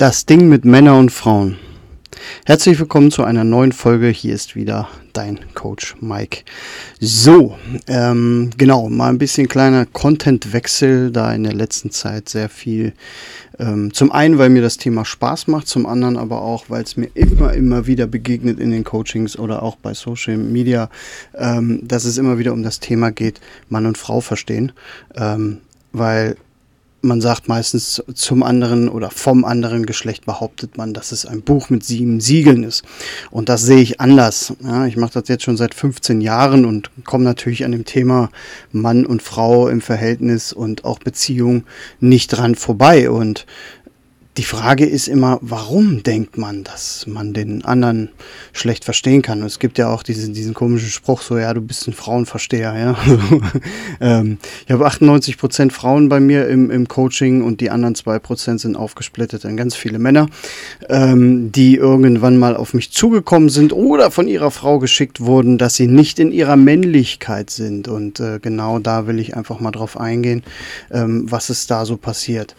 Das Ding mit Männern und Frauen. Herzlich willkommen zu einer neuen Folge. Hier ist wieder dein Coach Mike. So, ähm, genau, mal ein bisschen kleiner Contentwechsel, da in der letzten Zeit sehr viel. Ähm, zum einen, weil mir das Thema Spaß macht, zum anderen aber auch, weil es mir immer, immer wieder begegnet in den Coachings oder auch bei Social Media, ähm, dass es immer wieder um das Thema geht, Mann und Frau verstehen. Ähm, weil man sagt meistens zum anderen oder vom anderen Geschlecht behauptet man, dass es ein Buch mit sieben Siegeln ist. Und das sehe ich anders. Ja, ich mache das jetzt schon seit 15 Jahren und komme natürlich an dem Thema Mann und Frau im Verhältnis und auch Beziehung nicht dran vorbei. Und die Frage ist immer, warum denkt man, dass man den anderen schlecht verstehen kann? Und es gibt ja auch diesen, diesen komischen Spruch, so, ja, du bist ein Frauenversteher, ja. ähm, ich habe 98 Prozent Frauen bei mir im, im Coaching und die anderen zwei Prozent sind aufgesplittet in ganz viele Männer, ähm, die irgendwann mal auf mich zugekommen sind oder von ihrer Frau geschickt wurden, dass sie nicht in ihrer Männlichkeit sind. Und äh, genau da will ich einfach mal drauf eingehen, ähm, was ist da so passiert.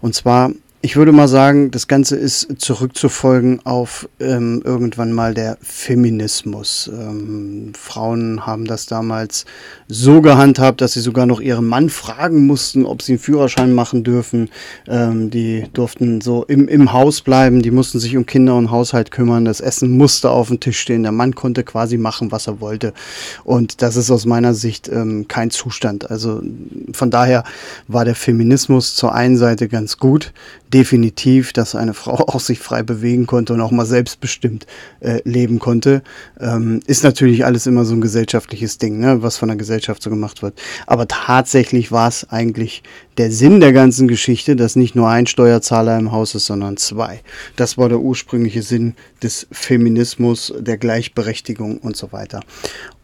Und zwar ich würde mal sagen, das Ganze ist zurückzufolgen auf ähm, irgendwann mal der Feminismus. Ähm, Frauen haben das damals so gehandhabt, dass sie sogar noch ihren Mann fragen mussten, ob sie einen Führerschein machen dürfen. Ähm, die durften so im, im Haus bleiben, die mussten sich um Kinder und Haushalt kümmern. Das Essen musste auf dem Tisch stehen. Der Mann konnte quasi machen, was er wollte. Und das ist aus meiner Sicht ähm, kein Zustand. Also von daher war der Feminismus zur einen Seite ganz gut definitiv, dass eine Frau auch sich frei bewegen konnte und auch mal selbstbestimmt äh, leben konnte. Ähm, ist natürlich alles immer so ein gesellschaftliches Ding, ne, was von der Gesellschaft so gemacht wird. Aber tatsächlich war es eigentlich der Sinn der ganzen Geschichte, dass nicht nur ein Steuerzahler im Haus ist, sondern zwei. Das war der ursprüngliche Sinn des Feminismus, der Gleichberechtigung und so weiter.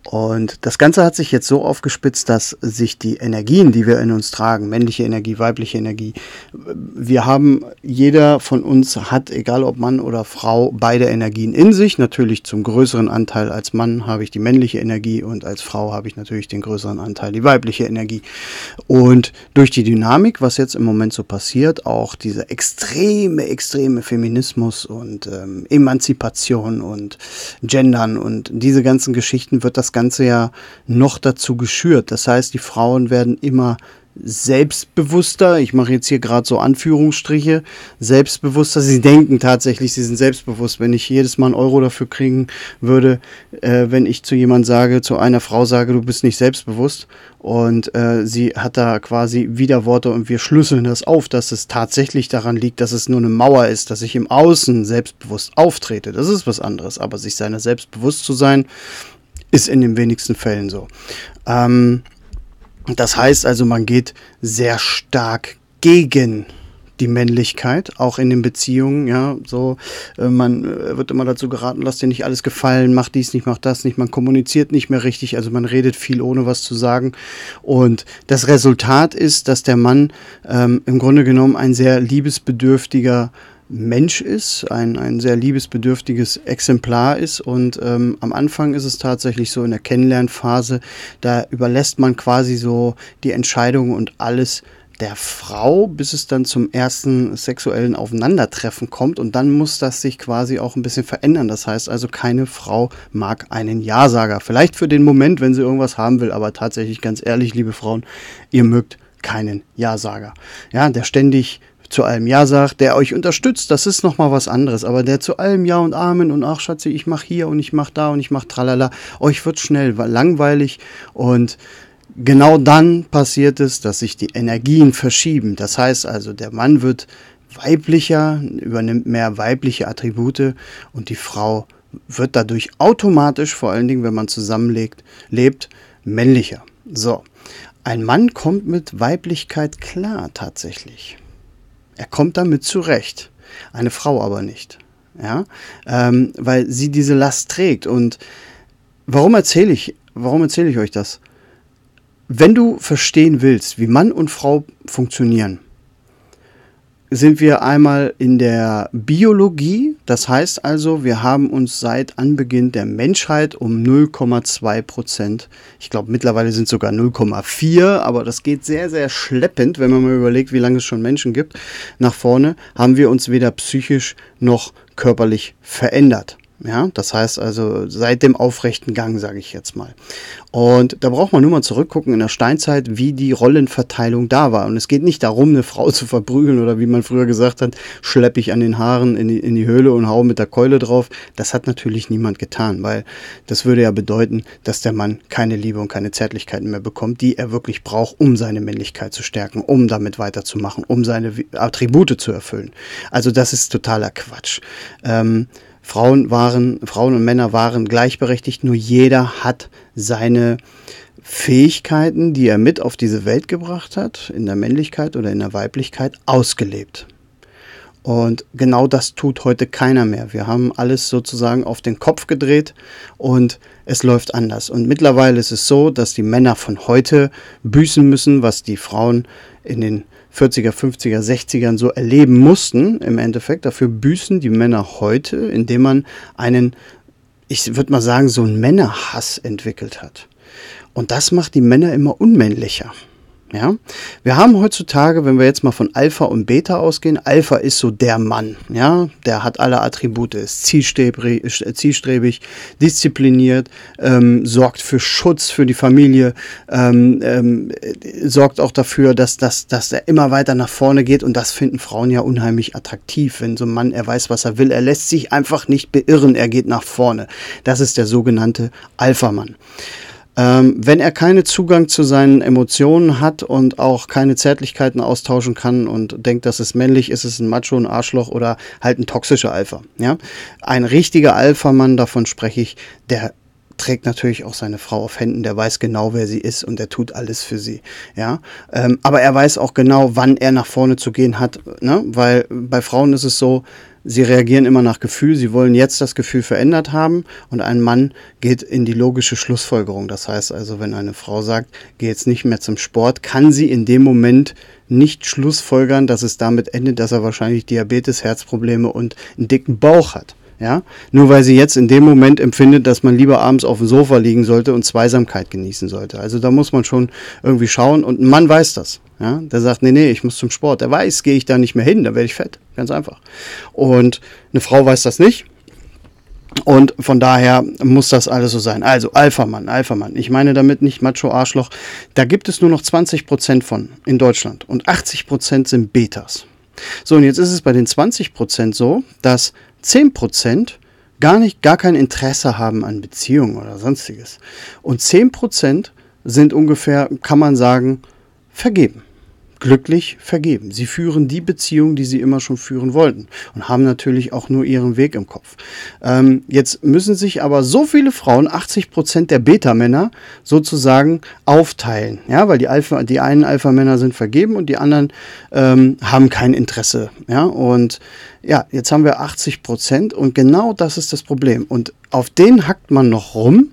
Und das Ganze hat sich jetzt so aufgespitzt, dass sich die Energien, die wir in uns tragen, männliche Energie, weibliche Energie, wir haben, jeder von uns hat, egal ob Mann oder Frau, beide Energien in sich. Natürlich zum größeren Anteil als Mann habe ich die männliche Energie und als Frau habe ich natürlich den größeren Anteil die weibliche Energie. Und durch die Dynamik, was jetzt im Moment so passiert, auch dieser extreme, extreme Feminismus und ähm, Emanzipation und Gendern und diese ganzen Geschichten wird das Ganze ja noch dazu geschürt. Das heißt, die Frauen werden immer selbstbewusster, ich mache jetzt hier gerade so Anführungsstriche, selbstbewusster. Sie denken tatsächlich, sie sind selbstbewusst. Wenn ich jedes Mal einen Euro dafür kriegen würde, äh, wenn ich zu jemand sage, zu einer Frau sage, du bist nicht selbstbewusst und äh, sie hat da quasi Widerworte und wir schlüsseln das auf, dass es tatsächlich daran liegt, dass es nur eine Mauer ist, dass ich im Außen selbstbewusst auftrete. Das ist was anderes, aber sich seiner selbstbewusst zu sein, ist in den wenigsten Fällen so. Ähm, das heißt also, man geht sehr stark gegen die Männlichkeit, auch in den Beziehungen, ja, so, äh, man äh, wird immer dazu geraten, lass dir nicht alles gefallen, mach dies nicht, mach das nicht, man kommuniziert nicht mehr richtig, also man redet viel, ohne was zu sagen. Und das Resultat ist, dass der Mann ähm, im Grunde genommen ein sehr liebesbedürftiger Mensch ist, ein, ein sehr liebesbedürftiges Exemplar ist. Und ähm, am Anfang ist es tatsächlich so in der Kennenlernphase, da überlässt man quasi so die Entscheidung und alles der Frau, bis es dann zum ersten sexuellen Aufeinandertreffen kommt. Und dann muss das sich quasi auch ein bisschen verändern. Das heißt also, keine Frau mag einen Ja-Sager. Vielleicht für den Moment, wenn sie irgendwas haben will, aber tatsächlich ganz ehrlich, liebe Frauen, ihr mögt keinen Ja-Sager. Ja, der ständig zu allem Ja sagt, der euch unterstützt, das ist nochmal was anderes. Aber der zu allem Ja und Amen und ach Schatzi, ich mach hier und ich mach da und ich mach tralala, euch wird schnell langweilig und genau dann passiert es, dass sich die Energien verschieben. Das heißt also, der Mann wird weiblicher, übernimmt mehr weibliche Attribute und die Frau wird dadurch automatisch, vor allen Dingen, wenn man zusammenlegt, lebt, männlicher. So. Ein Mann kommt mit Weiblichkeit klar tatsächlich. Er kommt damit zurecht. Eine Frau aber nicht. Ja? Ähm, weil sie diese Last trägt. Und warum erzähle ich, warum erzähle ich euch das? Wenn du verstehen willst, wie Mann und Frau funktionieren, sind wir einmal in der Biologie. Das heißt also, wir haben uns seit Anbeginn der Menschheit um 0,2 Prozent, ich glaube mittlerweile sind es sogar 0,4, aber das geht sehr, sehr schleppend, wenn man mal überlegt, wie lange es schon Menschen gibt, nach vorne, haben wir uns weder psychisch noch körperlich verändert. Ja, das heißt also seit dem aufrechten Gang, sage ich jetzt mal. Und da braucht man nur mal zurückgucken in der Steinzeit, wie die Rollenverteilung da war. Und es geht nicht darum, eine Frau zu verprügeln oder wie man früher gesagt hat, schleppe ich an den Haaren in die, in die Höhle und hau mit der Keule drauf. Das hat natürlich niemand getan, weil das würde ja bedeuten, dass der Mann keine Liebe und keine Zärtlichkeiten mehr bekommt, die er wirklich braucht, um seine Männlichkeit zu stärken, um damit weiterzumachen, um seine Attribute zu erfüllen. Also das ist totaler Quatsch. Ähm, Frauen waren, Frauen und Männer waren gleichberechtigt, nur jeder hat seine Fähigkeiten, die er mit auf diese Welt gebracht hat, in der Männlichkeit oder in der Weiblichkeit, ausgelebt. Und genau das tut heute keiner mehr. Wir haben alles sozusagen auf den Kopf gedreht und es läuft anders. Und mittlerweile ist es so, dass die Männer von heute büßen müssen, was die Frauen in den 40er, 50er, 60ern so erleben mussten, im Endeffekt. Dafür büßen die Männer heute, indem man einen, ich würde mal sagen, so einen Männerhass entwickelt hat. Und das macht die Männer immer unmännlicher. Ja, wir haben heutzutage, wenn wir jetzt mal von Alpha und Beta ausgehen, Alpha ist so der Mann, ja, der hat alle Attribute, ist zielstrebig, zielstrebig diszipliniert, ähm, sorgt für Schutz für die Familie, ähm, ähm, sorgt auch dafür, dass, dass, dass er immer weiter nach vorne geht und das finden Frauen ja unheimlich attraktiv, wenn so ein Mann, er weiß, was er will, er lässt sich einfach nicht beirren, er geht nach vorne. Das ist der sogenannte Alpha-Mann. Ähm, wenn er keinen Zugang zu seinen Emotionen hat und auch keine Zärtlichkeiten austauschen kann und denkt, das ist männlich, ist es ein Macho, ein Arschloch oder halt ein toxischer Alpha. Ja? Ein richtiger Alpha-Mann, davon spreche ich, der trägt natürlich auch seine Frau auf Händen, der weiß genau, wer sie ist und der tut alles für sie. Ja, ähm, aber er weiß auch genau, wann er nach vorne zu gehen hat, ne? weil bei Frauen ist es so, Sie reagieren immer nach Gefühl, sie wollen jetzt das Gefühl verändert haben und ein Mann geht in die logische Schlussfolgerung. Das heißt also, wenn eine Frau sagt, geh jetzt nicht mehr zum Sport, kann sie in dem Moment nicht schlussfolgern, dass es damit endet, dass er wahrscheinlich Diabetes, Herzprobleme und einen dicken Bauch hat. Ja? Nur weil sie jetzt in dem Moment empfindet, dass man lieber abends auf dem Sofa liegen sollte und Zweisamkeit genießen sollte. Also da muss man schon irgendwie schauen und ein Mann weiß das. Ja, der sagt, nee, nee, ich muss zum Sport. Der weiß, gehe ich da nicht mehr hin, dann werde ich fett. Ganz einfach. Und eine Frau weiß das nicht. Und von daher muss das alles so sein. Also Alpha-Mann, Alpha-Mann. Ich meine damit nicht Macho-Arschloch. Da gibt es nur noch 20% von in Deutschland. Und 80% sind Betas. So, und jetzt ist es bei den 20% so, dass 10% gar nicht, gar kein Interesse haben an Beziehungen oder sonstiges. Und 10% sind ungefähr, kann man sagen, vergeben glücklich vergeben. Sie führen die Beziehung, die sie immer schon führen wollten und haben natürlich auch nur ihren Weg im Kopf. Ähm, jetzt müssen sich aber so viele Frauen, 80 Prozent der Beta-Männer, sozusagen aufteilen, ja, weil die Alpha, die einen Alpha-Männer sind vergeben und die anderen ähm, haben kein Interesse, ja, und ja, jetzt haben wir 80 Prozent und genau das ist das Problem. Und auf den hackt man noch rum.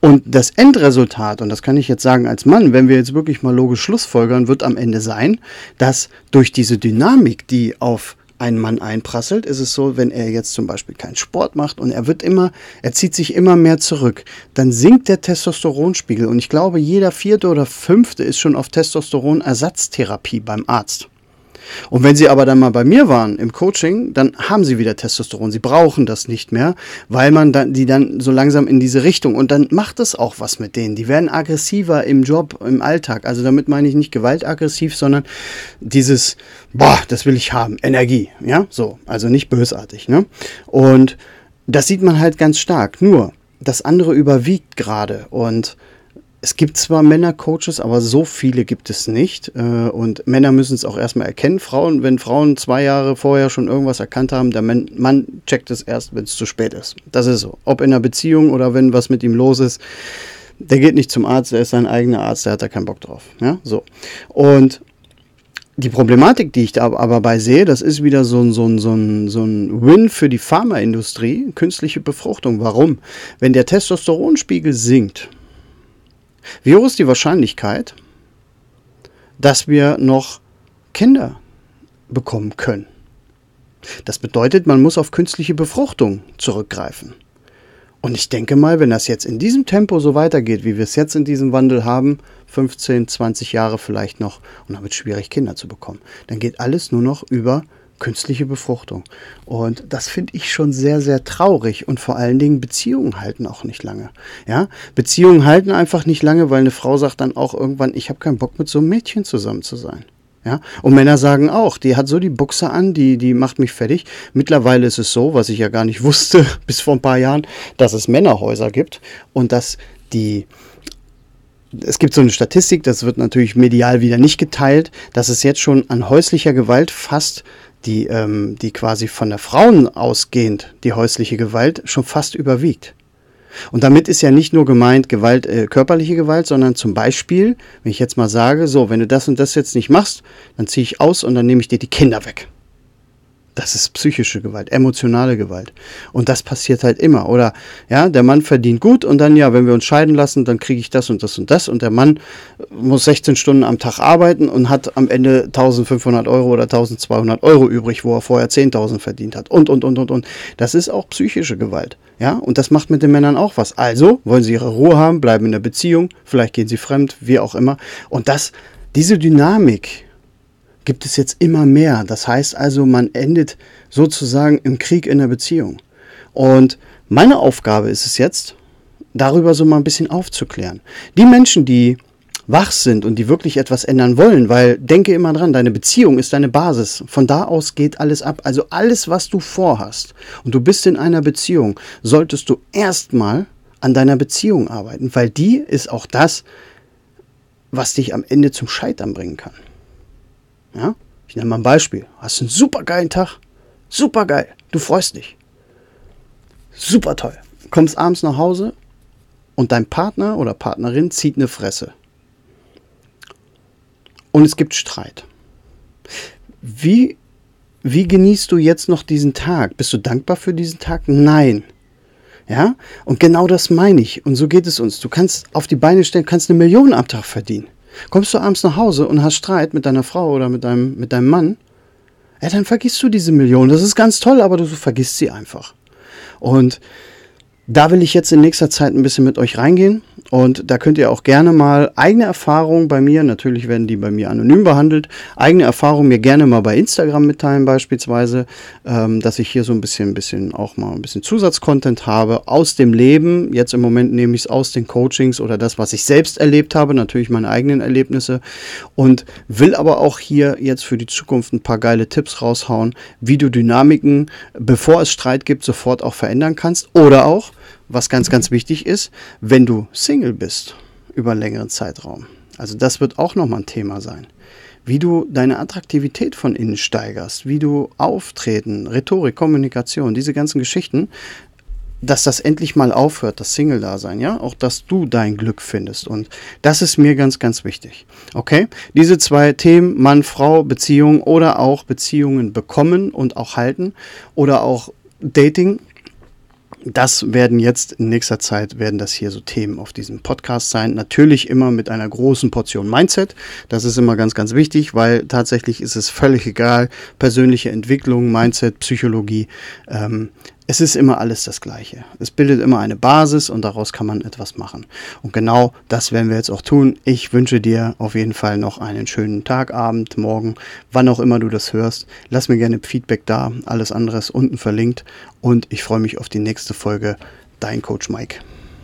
Und das Endresultat, und das kann ich jetzt sagen als Mann, wenn wir jetzt wirklich mal logisch Schlussfolgern, wird am Ende sein, dass durch diese Dynamik, die auf einen Mann einprasselt, ist es so, wenn er jetzt zum Beispiel keinen Sport macht und er wird immer, er zieht sich immer mehr zurück, dann sinkt der Testosteronspiegel. Und ich glaube, jeder vierte oder fünfte ist schon auf Testosteronersatztherapie beim Arzt. Und wenn sie aber dann mal bei mir waren im Coaching, dann haben sie wieder Testosteron. Sie brauchen das nicht mehr, weil man dann, die dann so langsam in diese Richtung und dann macht es auch was mit denen. Die werden aggressiver im Job, im Alltag. Also damit meine ich nicht gewaltaggressiv, sondern dieses, boah, das will ich haben, Energie. Ja, so. Also nicht bösartig. Ne? Und das sieht man halt ganz stark. Nur, das andere überwiegt gerade und es gibt zwar Männercoaches, aber so viele gibt es nicht. Äh, und Männer müssen es auch erstmal erkennen. Frauen, wenn Frauen zwei Jahre vorher schon irgendwas erkannt haben, der Mann checkt es erst, wenn es zu spät ist. Das ist so. Ob in einer Beziehung oder wenn was mit ihm los ist. Der geht nicht zum Arzt, der ist sein eigener Arzt, der hat da keinen Bock drauf. Ja, so. Und die Problematik, die ich da aber bei sehe, das ist wieder so ein, so ein, so ein, so ein Win für die Pharmaindustrie, künstliche Befruchtung. Warum? Wenn der Testosteronspiegel sinkt, wie hoch ist die Wahrscheinlichkeit, dass wir noch Kinder bekommen können. Das bedeutet, man muss auf künstliche Befruchtung zurückgreifen. Und ich denke mal, wenn das jetzt in diesem Tempo so weitergeht, wie wir es jetzt in diesem Wandel haben, 15, 20 Jahre vielleicht noch, und es schwierig, Kinder zu bekommen, dann geht alles nur noch über künstliche Befruchtung. Und das finde ich schon sehr, sehr traurig. Und vor allen Dingen, Beziehungen halten auch nicht lange. Ja, Beziehungen halten einfach nicht lange, weil eine Frau sagt dann auch irgendwann, ich habe keinen Bock mit so einem Mädchen zusammen zu sein. Ja, und Männer sagen auch, die hat so die Buchse an, die, die macht mich fertig. Mittlerweile ist es so, was ich ja gar nicht wusste bis vor ein paar Jahren, dass es Männerhäuser gibt und dass die, es gibt so eine Statistik, das wird natürlich medial wieder nicht geteilt, dass es jetzt schon an häuslicher Gewalt fast die, ähm, die quasi von der Frauen ausgehend die häusliche Gewalt schon fast überwiegt. Und damit ist ja nicht nur gemeint Gewalt, äh, körperliche Gewalt, sondern zum Beispiel, wenn ich jetzt mal sage, so, wenn du das und das jetzt nicht machst, dann ziehe ich aus und dann nehme ich dir die Kinder weg. Das ist psychische Gewalt, emotionale Gewalt. Und das passiert halt immer. Oder ja, der Mann verdient gut und dann, ja, wenn wir uns scheiden lassen, dann kriege ich das und das und das. Und der Mann muss 16 Stunden am Tag arbeiten und hat am Ende 1500 Euro oder 1200 Euro übrig, wo er vorher 10.000 verdient hat. Und, und, und, und, und. Das ist auch psychische Gewalt. Ja, und das macht mit den Männern auch was. Also wollen sie ihre Ruhe haben, bleiben in der Beziehung, vielleicht gehen sie fremd, wie auch immer. Und das, diese Dynamik, gibt es jetzt immer mehr. Das heißt also, man endet sozusagen im Krieg in der Beziehung. Und meine Aufgabe ist es jetzt, darüber so mal ein bisschen aufzuklären. Die Menschen, die wach sind und die wirklich etwas ändern wollen, weil denke immer dran, deine Beziehung ist deine Basis. Von da aus geht alles ab. Also alles, was du vorhast und du bist in einer Beziehung, solltest du erstmal an deiner Beziehung arbeiten, weil die ist auch das, was dich am Ende zum Scheitern bringen kann. Ja? Ich nenne mal ein Beispiel. Hast einen super geilen Tag. Super geil. Du freust dich. Super toll. Kommst abends nach Hause und dein Partner oder Partnerin zieht eine Fresse. Und es gibt Streit. Wie, wie genießt du jetzt noch diesen Tag? Bist du dankbar für diesen Tag? Nein. Ja? Und genau das meine ich. Und so geht es uns. Du kannst auf die Beine stellen, kannst eine Million am Tag verdienen. Kommst du abends nach Hause und hast Streit mit deiner Frau oder mit deinem, mit deinem Mann, ja, dann vergisst du diese Million. Das ist ganz toll, aber du vergisst sie einfach. Und da will ich jetzt in nächster Zeit ein bisschen mit euch reingehen und da könnt ihr auch gerne mal eigene Erfahrungen bei mir, natürlich werden die bei mir anonym behandelt, eigene Erfahrungen mir gerne mal bei Instagram mitteilen beispielsweise, ähm, dass ich hier so ein bisschen, bisschen auch mal ein bisschen Zusatzcontent habe aus dem Leben. Jetzt im Moment nehme ich es aus den Coachings oder das, was ich selbst erlebt habe, natürlich meine eigenen Erlebnisse und will aber auch hier jetzt für die Zukunft ein paar geile Tipps raushauen, wie du Dynamiken, bevor es Streit gibt, sofort auch verändern kannst oder auch was ganz, ganz wichtig ist, wenn du Single bist über einen längeren Zeitraum. Also das wird auch nochmal ein Thema sein. Wie du deine Attraktivität von innen steigerst, wie du auftreten, Rhetorik, Kommunikation, diese ganzen Geschichten, dass das endlich mal aufhört, das Single-Dasein, ja, auch dass du dein Glück findest. Und das ist mir ganz, ganz wichtig. Okay? Diese zwei Themen, Mann, Frau, Beziehung oder auch Beziehungen bekommen und auch halten oder auch Dating, das werden jetzt in nächster Zeit werden das hier so Themen auf diesem Podcast sein. Natürlich immer mit einer großen Portion Mindset. Das ist immer ganz, ganz wichtig, weil tatsächlich ist es völlig egal. Persönliche Entwicklung, Mindset, Psychologie. Ähm, es ist immer alles das Gleiche. Es bildet immer eine Basis und daraus kann man etwas machen. Und genau das werden wir jetzt auch tun. Ich wünsche dir auf jeden Fall noch einen schönen Tag, Abend, Morgen, wann auch immer du das hörst. Lass mir gerne Feedback da. Alles andere ist unten verlinkt. Und ich freue mich auf die nächste Folge. Dein Coach Mike.